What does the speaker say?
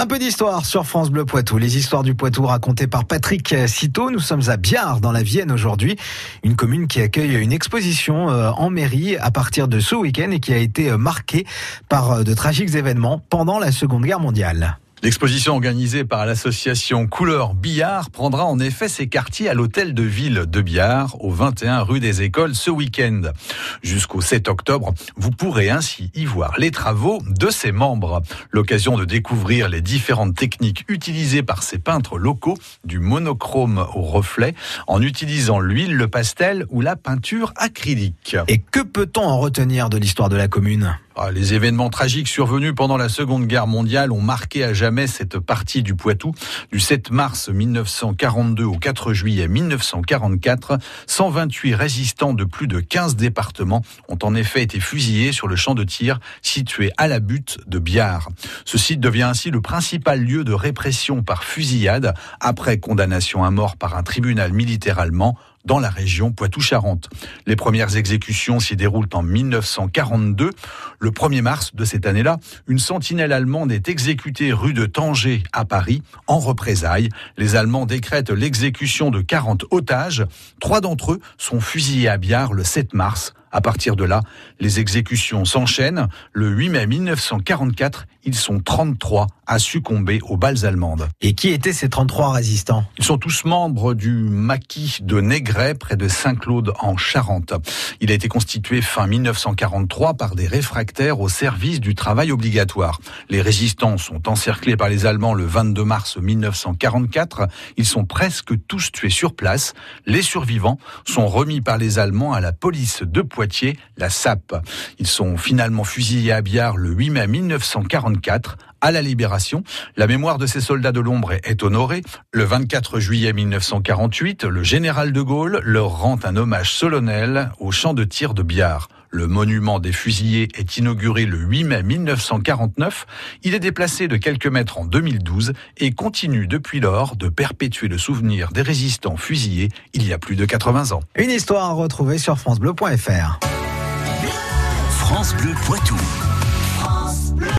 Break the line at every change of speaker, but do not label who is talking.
Un peu d'histoire sur France Bleu Poitou. Les histoires du Poitou racontées par Patrick Citeau. Nous sommes à Biard, dans la Vienne aujourd'hui. Une commune qui accueille une exposition euh, en mairie à partir de ce week-end et qui a été euh, marquée par euh, de tragiques événements pendant la Seconde Guerre mondiale.
L'exposition organisée par l'association Couleur Billard prendra en effet ses quartiers à l'hôtel de ville de Billard, au 21 rue des Écoles, ce week-end. Jusqu'au 7 octobre, vous pourrez ainsi y voir les travaux de ses membres. L'occasion de découvrir les différentes techniques utilisées par ces peintres locaux, du monochrome au reflet, en utilisant l'huile, le pastel ou la peinture acrylique.
Et que peut-on en retenir de l'histoire de la commune?
Ah, les événements tragiques survenus pendant la Seconde Guerre mondiale ont marqué à jamais cette partie du Poitou. Du 7 mars 1942 au 4 juillet 1944, 128 résistants de plus de 15 départements ont en effet été fusillés sur le champ de tir situé à la butte de Biard. Ce site devient ainsi le principal lieu de répression par fusillade après condamnation à mort par un tribunal militaire allemand dans la région Poitou-Charentes. Les premières exécutions s'y déroulent en 1942. Le 1er mars de cette année-là, une sentinelle allemande est exécutée rue de Tanger à Paris en représailles. Les Allemands décrètent l'exécution de 40 otages. Trois d'entre eux sont fusillés à Biard le 7 mars. À partir de là, les exécutions s'enchaînent. Le 8 mai 1944, ils sont 33 à succomber aux balles allemandes.
Et qui étaient ces 33 résistants?
Ils sont tous membres du maquis de Négret, près de Saint-Claude en Charente. Il a été constitué fin 1943 par des réfractaires au service du travail obligatoire. Les résistants sont encerclés par les Allemands le 22 mars 1944. Ils sont presque tous tués sur place. Les survivants sont remis par les Allemands à la police de Poitiers, la SAP. Ils sont finalement fusillés à Biard le 8 mai 1944 à la libération. La mémoire de ces soldats de l'ombre est honorée. Le 24 juillet 1948, le général de Gaulle leur rend un hommage solennel au champ de tir de Biard. Le monument des fusillés est inauguré le 8 mai 1949. Il est déplacé de quelques mètres en 2012 et continue depuis lors de perpétuer le souvenir des résistants fusillés il y a plus de 80 ans.
Une histoire à retrouver sur francebleu.fr.
France Bleu Poitou.